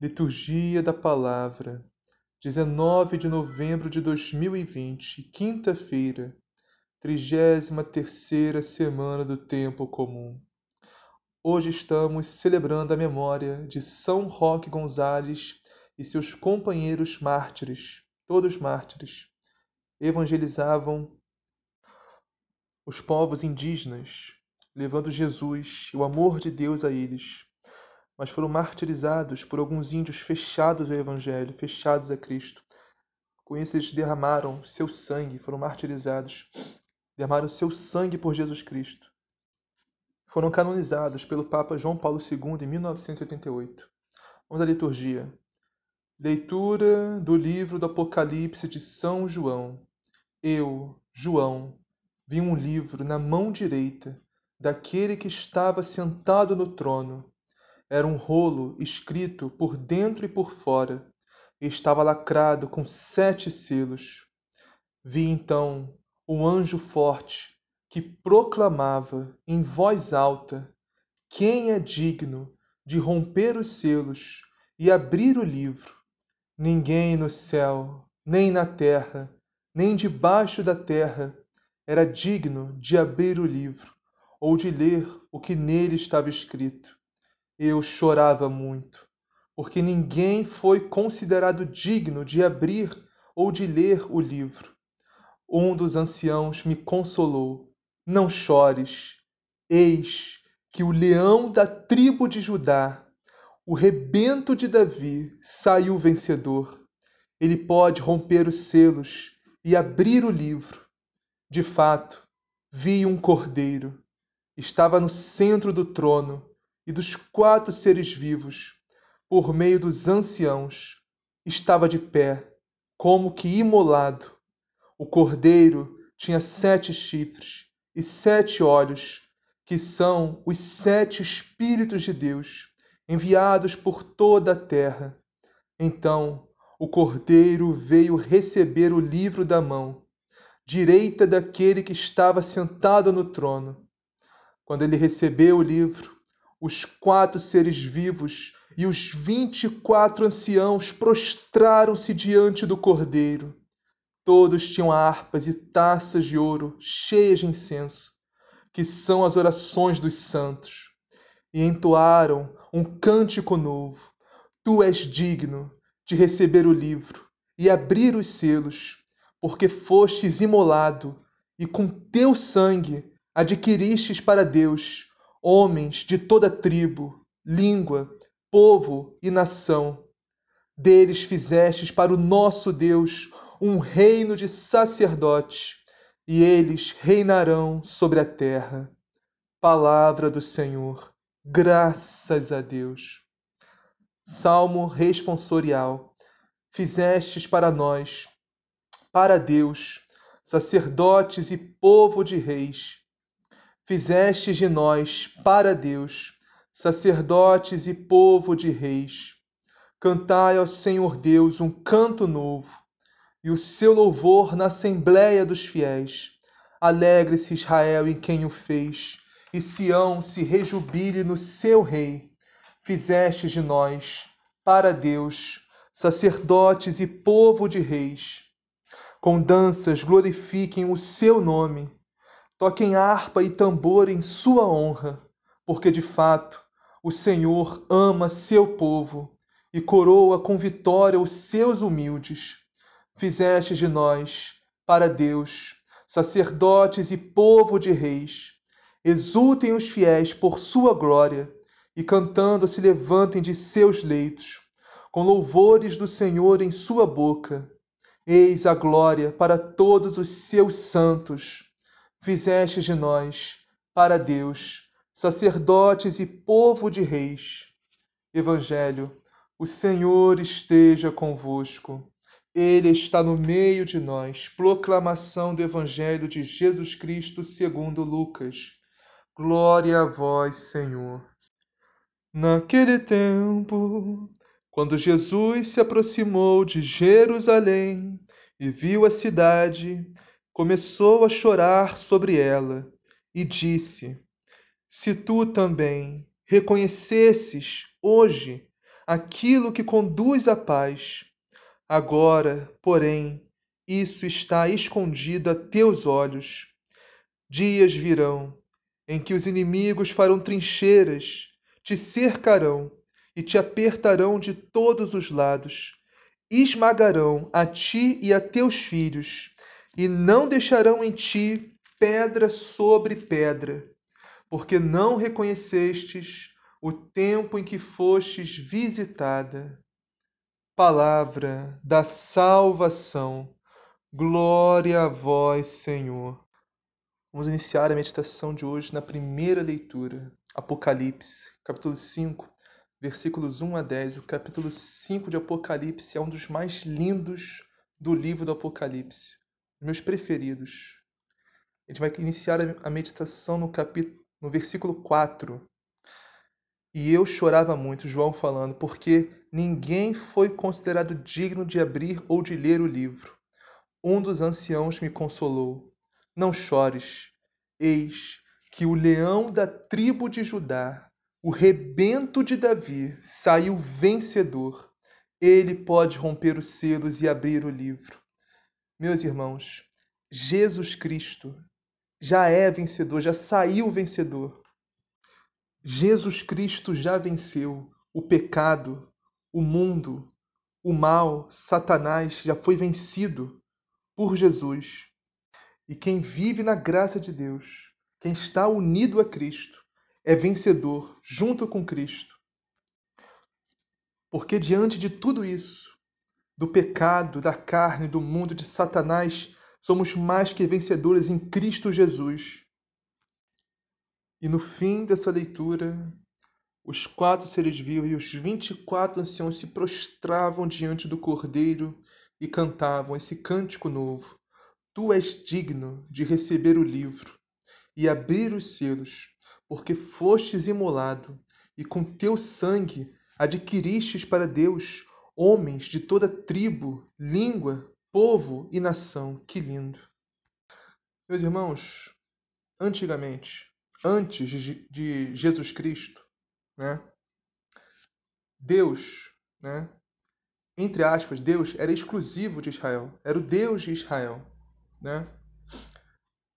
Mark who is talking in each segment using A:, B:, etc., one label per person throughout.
A: Liturgia da Palavra, 19 de novembro de 2020, quinta-feira, 33 semana do Tempo Comum. Hoje estamos celebrando a memória de São Roque Gonzales e seus companheiros mártires, todos mártires. Evangelizavam os povos indígenas, levando Jesus e o amor de Deus a eles mas foram martirizados por alguns índios fechados ao Evangelho, fechados a Cristo. Com isso, eles derramaram seu sangue, foram martirizados, derramaram seu sangue por Jesus Cristo. Foram canonizados pelo Papa João Paulo II em 1988. Vamos à liturgia. Leitura do livro do Apocalipse de São João. Eu, João, vi um livro na mão direita daquele que estava sentado no trono era um rolo escrito por dentro e por fora, e estava lacrado com sete selos. Vi então um anjo forte que proclamava em voz alta: Quem é digno de romper os selos e abrir o livro? Ninguém no céu, nem na terra, nem debaixo da terra era digno de abrir o livro ou de ler o que nele estava escrito eu chorava muito, porque ninguém foi considerado digno de abrir ou de ler o livro. Um dos anciãos me consolou: Não chores, eis que o leão da tribo de Judá, o rebento de Davi, saiu vencedor. Ele pode romper os selos e abrir o livro. De fato, vi um cordeiro. Estava no centro do trono e dos quatro seres vivos, por meio dos anciãos, estava de pé, como que imolado. O cordeiro tinha sete chifres e sete olhos, que são os sete Espíritos de Deus, enviados por toda a terra. Então o cordeiro veio receber o livro da mão, direita daquele que estava sentado no trono. Quando ele recebeu o livro, os quatro seres vivos e os vinte e quatro anciãos prostraram-se diante do Cordeiro. Todos tinham harpas e taças de ouro cheias de incenso, que são as orações dos santos, e entoaram um cântico novo. Tu és digno de receber o livro e abrir os selos, porque fostes imolado e com teu sangue adquiristes para Deus homens de toda tribo, língua, povo e nação. Deles fizestes para o nosso Deus um reino de sacerdotes, e eles reinarão sobre a terra. Palavra do Senhor. Graças a Deus. Salmo responsorial. Fizestes para nós, para Deus, sacerdotes e povo de reis fizestes de nós, para Deus, sacerdotes e povo de reis. Cantai ao Senhor Deus um canto novo, e o seu louvor na assembléia dos fiéis. Alegre-se Israel em quem o fez, e Sião se rejubile no seu rei. Fizeste de nós, para Deus, sacerdotes e povo de reis. Com danças glorifiquem o seu nome, toquem harpa e tambor em sua honra, porque de fato o Senhor ama seu povo e coroa com vitória os seus humildes. Fizeste de nós, para Deus, sacerdotes e povo de reis. Exultem os fiéis por sua glória e cantando se levantem de seus leitos, com louvores do Senhor em sua boca. Eis a glória para todos os seus santos. Fizeste de nós, para Deus, sacerdotes e povo de reis. Evangelho, o Senhor esteja convosco. Ele está no meio de nós. Proclamação do Evangelho de Jesus Cristo segundo Lucas. Glória a vós, Senhor. Naquele tempo, quando Jesus se aproximou de Jerusalém e viu a cidade, começou a chorar sobre ela e disse: Se tu também reconhecesses hoje aquilo que conduz à paz. Agora, porém, isso está escondido a teus olhos. Dias virão em que os inimigos farão trincheiras, te cercarão e te apertarão de todos os lados. Esmagarão a ti e a teus filhos, e não deixarão em ti pedra sobre pedra, porque não reconhecestes o tempo em que fostes visitada. Palavra da salvação. Glória a vós, Senhor. Vamos iniciar a meditação de hoje na primeira leitura, Apocalipse, capítulo 5, versículos 1 a 10. O capítulo 5 de Apocalipse é um dos mais lindos do livro do Apocalipse, meus preferidos. A gente vai iniciar a meditação no capítulo no versículo 4, e eu chorava muito, João falando, porque ninguém foi considerado digno de abrir ou de ler o livro. Um dos anciãos me consolou. Não chores. Eis que o leão da tribo de Judá, o rebento de Davi, saiu vencedor. Ele pode romper os selos e abrir o livro. Meus irmãos, Jesus Cristo já é vencedor, já saiu vencedor. Jesus Cristo já venceu o pecado, o mundo, o mal, Satanás já foi vencido por Jesus. E quem vive na graça de Deus, quem está unido a Cristo, é vencedor junto com Cristo. Porque diante de tudo isso, do pecado, da carne, do mundo, de Satanás, somos mais que vencedores em Cristo Jesus. E no fim dessa leitura, os quatro seres vivos e os vinte e quatro anciãos se prostravam diante do Cordeiro e cantavam esse cântico novo. Tu és digno de receber o livro e abrir os selos, porque fostes imolado e com teu sangue adquiristes para Deus homens de toda tribo, língua, povo e nação. Que lindo! Meus irmãos, antigamente, antes de Jesus Cristo, né? Deus, né? Entre aspas, Deus era exclusivo de Israel, era o Deus de Israel, né?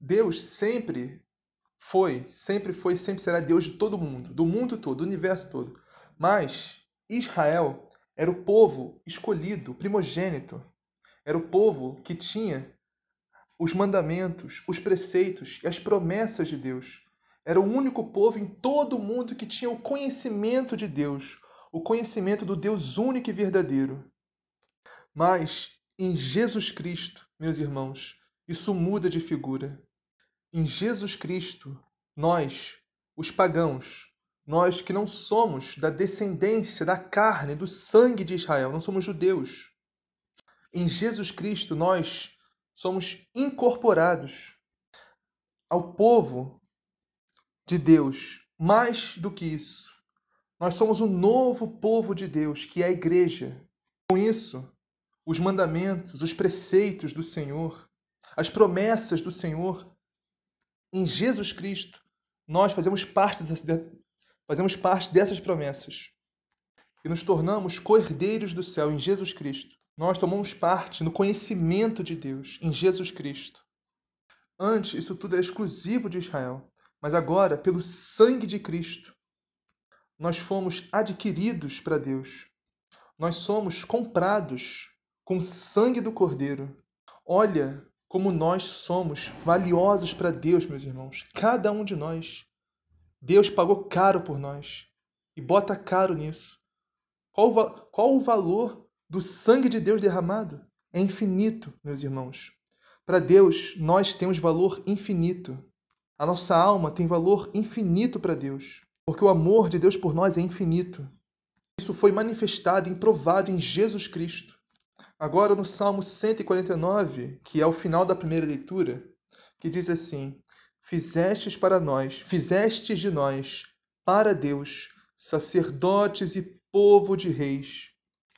A: Deus sempre foi, sempre foi, sempre será Deus de todo mundo, do mundo todo, do universo todo. Mas Israel era o povo escolhido, primogênito. Era o povo que tinha os mandamentos, os preceitos e as promessas de Deus. Era o único povo em todo o mundo que tinha o conhecimento de Deus, o conhecimento do Deus único e verdadeiro. Mas em Jesus Cristo, meus irmãos, isso muda de figura. Em Jesus Cristo, nós, os pagãos, nós que não somos da descendência da carne, do sangue de Israel, não somos judeus. Em Jesus Cristo, nós somos incorporados ao povo de Deus. Mais do que isso, Nós somos um novo povo de Deus, que é a igreja. Com isso, os mandamentos, os preceitos do Senhor, as promessas do Senhor em Jesus Cristo, nós fazemos parte fazemos parte dessas promessas e nos tornamos co-herdeiros do céu em Jesus Cristo. Nós tomamos parte no conhecimento de Deus em Jesus Cristo. Antes, isso tudo era exclusivo de Israel, mas agora, pelo sangue de Cristo, nós fomos adquiridos para Deus. Nós somos comprados com o sangue do Cordeiro. Olha como nós somos valiosos para Deus, meus irmãos. Cada um de nós. Deus pagou caro por nós e bota caro nisso. Qual o, qual o valor do sangue de Deus derramado? É infinito, meus irmãos. Para Deus, nós temos valor infinito. A nossa alma tem valor infinito para Deus, porque o amor de Deus por nós é infinito. Isso foi manifestado e provado em Jesus Cristo. Agora, no Salmo 149, que é o final da primeira leitura, que diz assim: Fizestes para nós, fizestes de nós, para Deus, sacerdotes e povo de reis.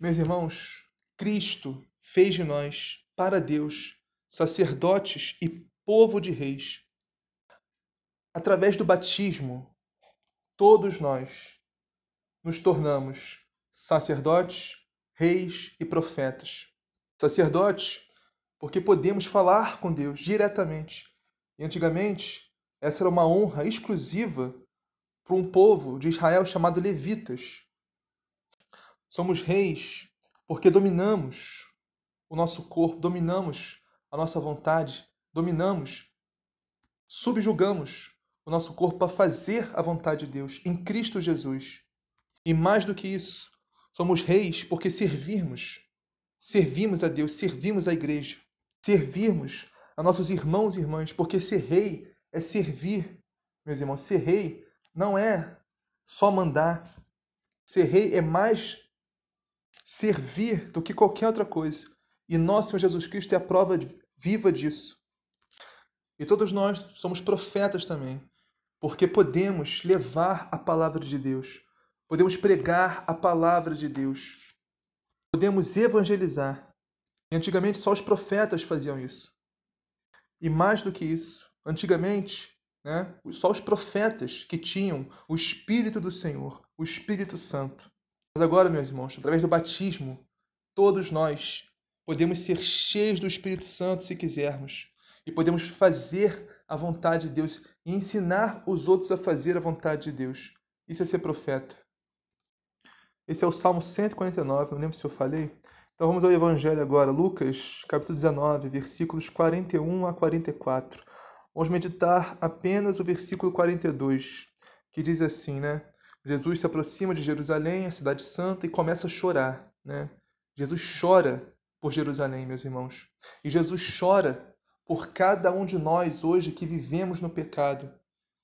A: Meus irmãos, Cristo fez de nós, para Deus, sacerdotes e povo de reis. Através do batismo, todos nós nos tornamos sacerdotes, reis e profetas. Sacerdotes, porque podemos falar com Deus diretamente. E antigamente, essa era uma honra exclusiva para um povo de Israel chamado levitas. Somos reis porque dominamos o nosso corpo, dominamos a nossa vontade, dominamos, subjugamos o nosso corpo para fazer a vontade de Deus em Cristo Jesus. E mais do que isso, somos reis porque servirmos, servimos a Deus, servimos a igreja, servirmos a nossos irmãos e irmãs, porque ser rei é servir, meus irmãos. Ser rei não é só mandar. Ser rei é mais servir do que qualquer outra coisa. E nosso Senhor Jesus Cristo é a prova viva disso. E todos nós somos profetas também, porque podemos levar a palavra de Deus, podemos pregar a palavra de Deus, podemos evangelizar. E antigamente só os profetas faziam isso. E mais do que isso, antigamente, né, só os profetas que tinham o Espírito do Senhor, o Espírito Santo. Mas agora, meus irmãos, através do batismo, todos nós podemos ser cheios do Espírito Santo se quisermos e podemos fazer a vontade de Deus e ensinar os outros a fazer a vontade de Deus. Isso é ser profeta. Esse é o Salmo 149, não lembro se eu falei. Então vamos ao Evangelho agora, Lucas, capítulo 19, versículos 41 a 44. Vamos meditar apenas o versículo 42, que diz assim, né? Jesus se aproxima de Jerusalém, a cidade santa, e começa a chorar. Né? Jesus chora por Jerusalém, meus irmãos. E Jesus chora por cada um de nós hoje que vivemos no pecado.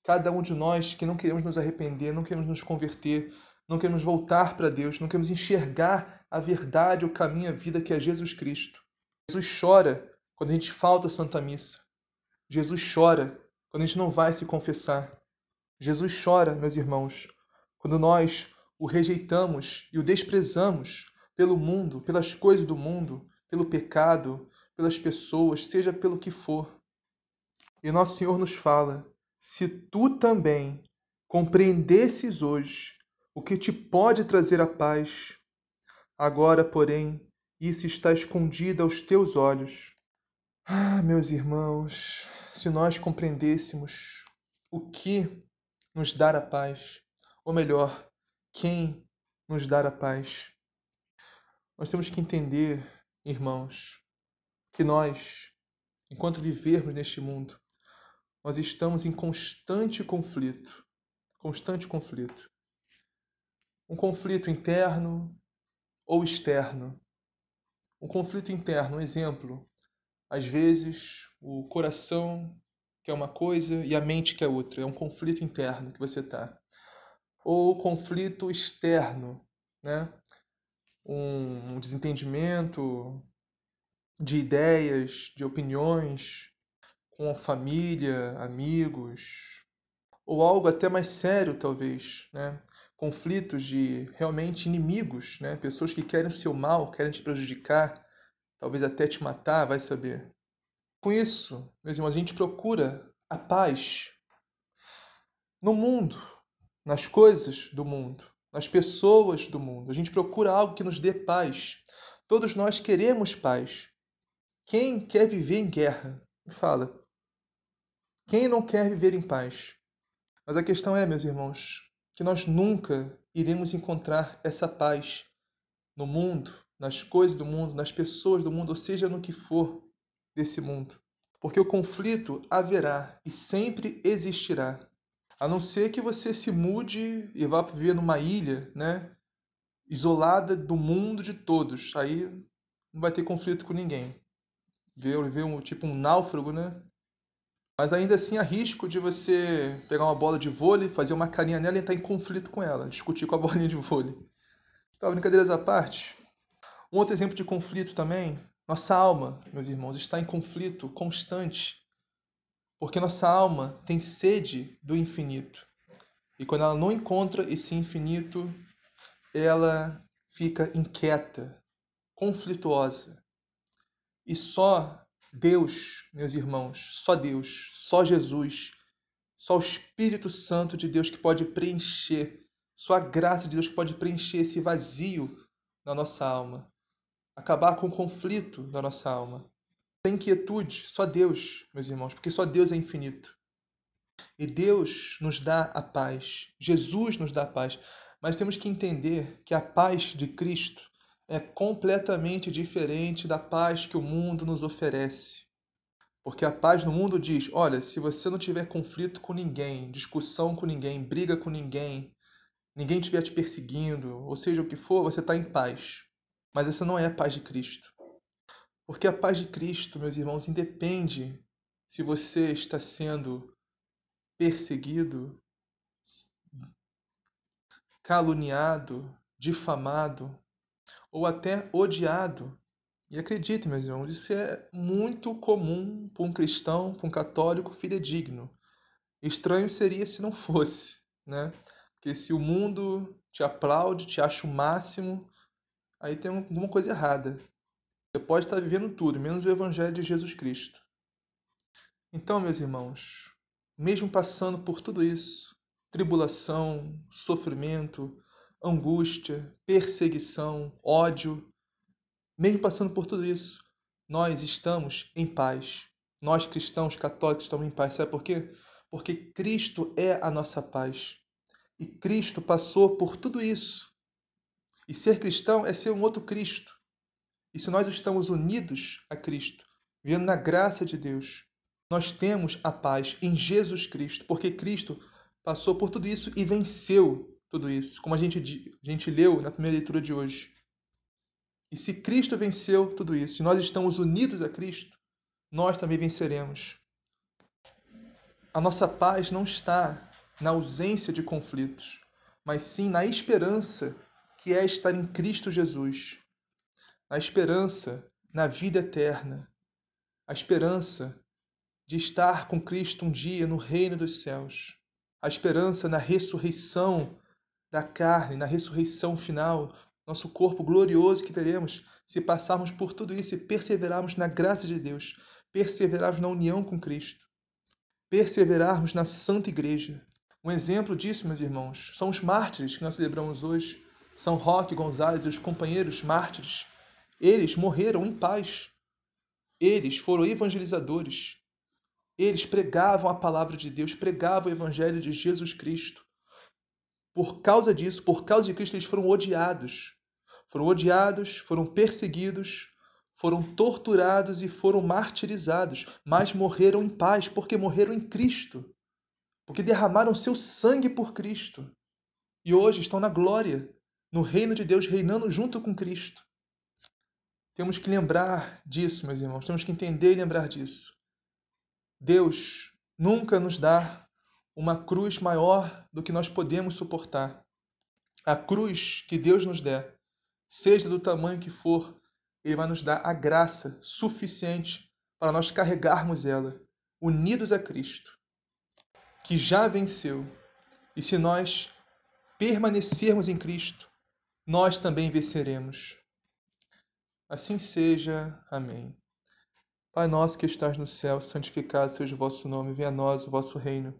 A: Cada um de nós que não queremos nos arrepender, não queremos nos converter, não queremos voltar para Deus, não queremos enxergar a verdade, o caminho, a vida que é Jesus Cristo. Jesus chora quando a gente falta a Santa Missa. Jesus chora quando a gente não vai se confessar. Jesus chora, meus irmãos, quando nós o rejeitamos e o desprezamos pelo mundo, pelas coisas do mundo, pelo pecado, pelas pessoas, seja pelo que for. E nosso Senhor nos fala: se tu também compreendesses hoje o que te pode trazer a paz, agora, porém, isso está escondido aos teus olhos. Ah, meus irmãos, se nós compreendêssemos o que nos dá a paz, ou melhor, quem nos dá a paz. Nós temos que entender, irmãos, que nós, enquanto vivermos neste mundo, nós estamos em constante conflito, constante conflito. Um conflito interno ou externo. Um conflito interno, um exemplo. Às vezes, o coração quer uma coisa e a mente quer outra. É um conflito interno que você está ou conflito externo, né? um desentendimento de ideias, de opiniões com a família, amigos, ou algo até mais sério, talvez, né? Conflitos de realmente inimigos, né? pessoas que querem o seu mal, querem te prejudicar, talvez até te matar, vai saber. Com isso, meus irmãos, a gente procura a paz no mundo, nas coisas do mundo, nas pessoas do mundo. A gente procura algo que nos dê paz. Todos nós queremos paz. Quem quer viver em guerra? Me fala. Quem não quer viver em paz? Mas a questão é, meus irmãos, que nós nunca iremos encontrar essa paz no mundo, nas coisas do mundo, nas pessoas do mundo, ou seja, no que for desse mundo. Porque o conflito haverá e sempre existirá. A não ser que você se mude e vá viver numa ilha, né? Isolada do mundo de todos. Aí não vai ter conflito com ninguém. Ver, ver um, tipo um náufrago, né? Mas ainda assim há risco de você pegar uma bola de vôlei, fazer uma carinha nela e entrar em conflito com ela, discutir com a bolinha de vôlei. Tá, brincadeiras à parte. Um outro exemplo de conflito também, nossa alma, meus irmãos, está em conflito constante. Porque nossa alma tem sede do infinito. E quando ela não encontra esse infinito, ela fica inquieta, conflituosa. E só Deus, meus irmãos, só Deus, só Jesus, só o Espírito Santo de Deus que pode preencher, só a graça de Deus que pode preencher esse vazio na nossa alma, acabar com o conflito da nossa alma. Sem inquietude, só Deus, meus irmãos, porque só Deus é infinito. E Deus nos dá a paz, Jesus nos dá a paz, mas temos que entender que a paz de Cristo é completamente diferente da paz que o mundo nos oferece. Porque a paz no mundo diz: olha, se você não tiver conflito com ninguém, discussão com ninguém, briga com ninguém, ninguém estiver te perseguindo, ou seja o que for, você está em paz. Mas essa não é a paz de Cristo. Porque a paz de Cristo, meus irmãos, independe se você está sendo perseguido, caluniado, difamado, ou até odiado. E acredite, meus irmãos, isso é muito comum para um cristão, para um católico fidedigno. Estranho seria se não fosse, né? Porque se o mundo te aplaude, te acha o máximo, aí tem alguma coisa errada. Você pode estar vivendo tudo, menos o Evangelho de Jesus Cristo. Então, meus irmãos, mesmo passando por tudo isso, tribulação, sofrimento, angústia, perseguição, ódio. Mesmo passando por tudo isso, nós estamos em paz. Nós cristãos católicos estamos em paz. Sabe por quê? Porque Cristo é a nossa paz. E Cristo passou por tudo isso. E ser cristão é ser um outro Cristo. E se nós estamos unidos a Cristo, vivendo na graça de Deus, nós temos a paz em Jesus Cristo, porque Cristo passou por tudo isso e venceu tudo isso, como a gente, a gente leu na primeira leitura de hoje. E se Cristo venceu tudo isso, e nós estamos unidos a Cristo, nós também venceremos. A nossa paz não está na ausência de conflitos, mas sim na esperança que é estar em Cristo Jesus, na esperança na vida eterna, a esperança de estar com Cristo um dia no reino dos céus, a esperança na ressurreição da carne, na ressurreição final, nosso corpo glorioso que teremos se passarmos por tudo isso e perseverarmos na graça de Deus, perseverarmos na união com Cristo, perseverarmos na Santa Igreja. Um exemplo disso, meus irmãos, são os mártires que nós celebramos hoje. São Roque, Gonzales e os companheiros mártires. Eles morreram em paz. Eles foram evangelizadores. Eles pregavam a palavra de Deus, pregavam o evangelho de Jesus Cristo. Por causa disso, por causa de Cristo, eles foram odiados. Foram odiados, foram perseguidos, foram torturados e foram martirizados, mas morreram em paz, porque morreram em Cristo, porque derramaram seu sangue por Cristo. E hoje estão na glória, no reino de Deus, reinando junto com Cristo. Temos que lembrar disso, meus irmãos, temos que entender e lembrar disso. Deus nunca nos dá uma cruz maior do que nós podemos suportar. A cruz que Deus nos der, seja do tamanho que for, Ele vai nos dar a graça suficiente para nós carregarmos ela, unidos a Cristo, que já venceu. E se nós permanecermos em Cristo, nós também venceremos. Assim seja. Amém. Pai nosso que estás no céu, santificado seja o vosso nome, venha a nós o vosso reino.